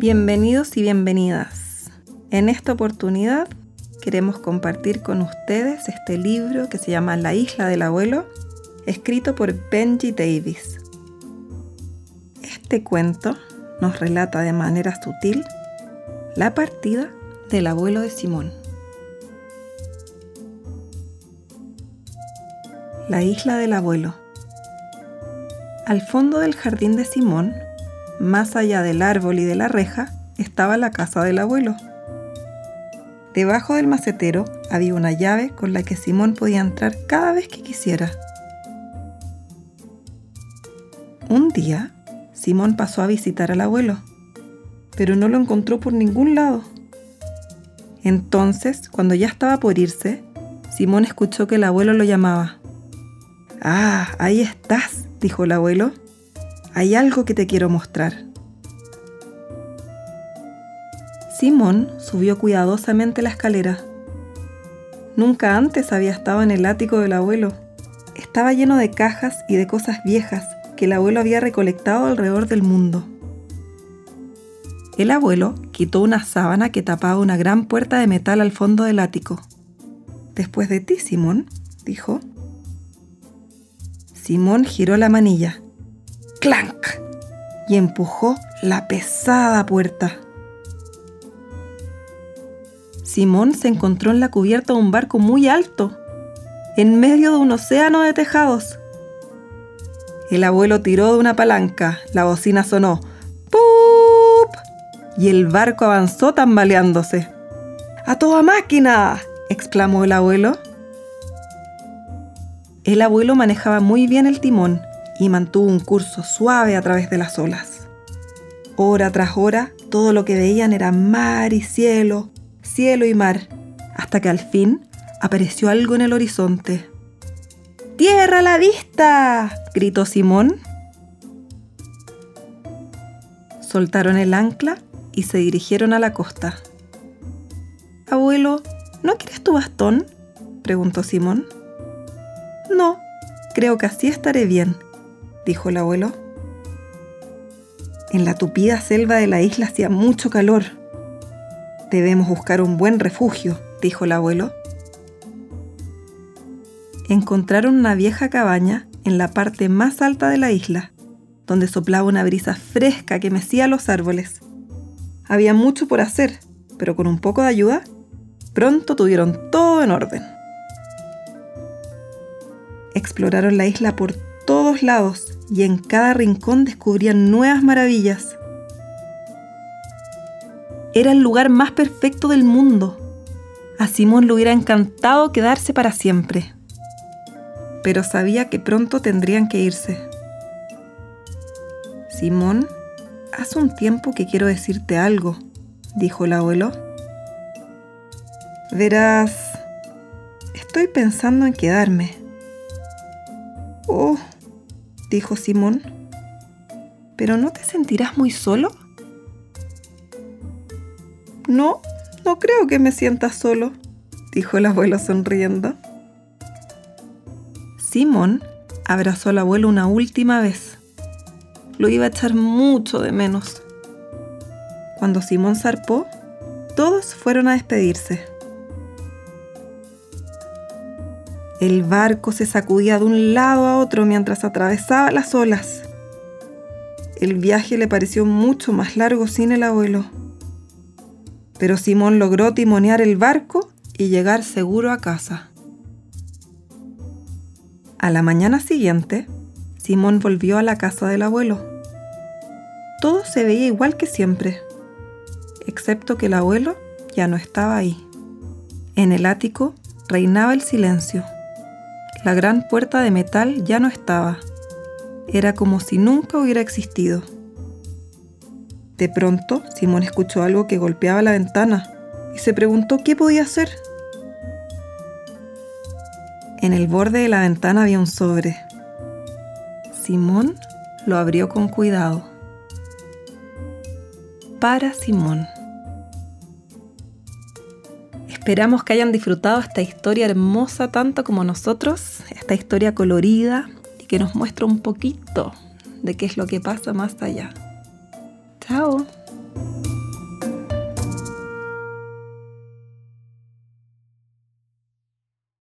Bienvenidos y bienvenidas. En esta oportunidad queremos compartir con ustedes este libro que se llama La isla del abuelo, escrito por Benji Davis. Este cuento nos relata de manera sutil la partida del abuelo de Simón. La isla del abuelo. Al fondo del jardín de Simón, más allá del árbol y de la reja, estaba la casa del abuelo. Debajo del macetero había una llave con la que Simón podía entrar cada vez que quisiera. Un día, Simón pasó a visitar al abuelo, pero no lo encontró por ningún lado. Entonces, cuando ya estaba por irse, Simón escuchó que el abuelo lo llamaba. Ah, ahí estás, dijo el abuelo. Hay algo que te quiero mostrar. Simón subió cuidadosamente la escalera. Nunca antes había estado en el ático del abuelo. Estaba lleno de cajas y de cosas viejas que el abuelo había recolectado alrededor del mundo. El abuelo quitó una sábana que tapaba una gran puerta de metal al fondo del ático. Después de ti, Simón, dijo. Simón giró la manilla. ¡Clank! Y empujó la pesada puerta. Simón se encontró en la cubierta de un barco muy alto, en medio de un océano de tejados. El abuelo tiró de una palanca, la bocina sonó ¡Pup! y el barco avanzó tambaleándose. ¡A toda máquina! exclamó el abuelo. El abuelo manejaba muy bien el timón y mantuvo un curso suave a través de las olas. Hora tras hora, todo lo que veían era mar y cielo, cielo y mar, hasta que al fin apareció algo en el horizonte. ¡Tierra a la vista! gritó Simón. Soltaron el ancla y se dirigieron a la costa. Abuelo, ¿no quieres tu bastón? preguntó Simón. No, creo que así estaré bien, dijo el abuelo. En la tupida selva de la isla hacía mucho calor. Debemos buscar un buen refugio, dijo el abuelo encontraron una vieja cabaña en la parte más alta de la isla, donde soplaba una brisa fresca que mecía los árboles. Había mucho por hacer, pero con un poco de ayuda, pronto tuvieron todo en orden. Exploraron la isla por todos lados y en cada rincón descubrían nuevas maravillas. Era el lugar más perfecto del mundo. A Simón le hubiera encantado quedarse para siempre pero sabía que pronto tendrían que irse. Simón, hace un tiempo que quiero decirte algo, dijo el abuelo. Verás, estoy pensando en quedarme. Oh, dijo Simón, ¿pero no te sentirás muy solo? No, no creo que me sienta solo, dijo el abuelo sonriendo. Simón abrazó al abuelo una última vez. Lo iba a echar mucho de menos. Cuando Simón zarpó, todos fueron a despedirse. El barco se sacudía de un lado a otro mientras atravesaba las olas. El viaje le pareció mucho más largo sin el abuelo. Pero Simón logró timonear el barco y llegar seguro a casa. A la mañana siguiente, Simón volvió a la casa del abuelo. Todo se veía igual que siempre, excepto que el abuelo ya no estaba ahí. En el ático reinaba el silencio. La gran puerta de metal ya no estaba. Era como si nunca hubiera existido. De pronto, Simón escuchó algo que golpeaba la ventana y se preguntó qué podía hacer. En el borde de la ventana había un sobre. Simón lo abrió con cuidado. Para Simón. Esperamos que hayan disfrutado esta historia hermosa tanto como nosotros, esta historia colorida y que nos muestra un poquito de qué es lo que pasa más allá. Chao.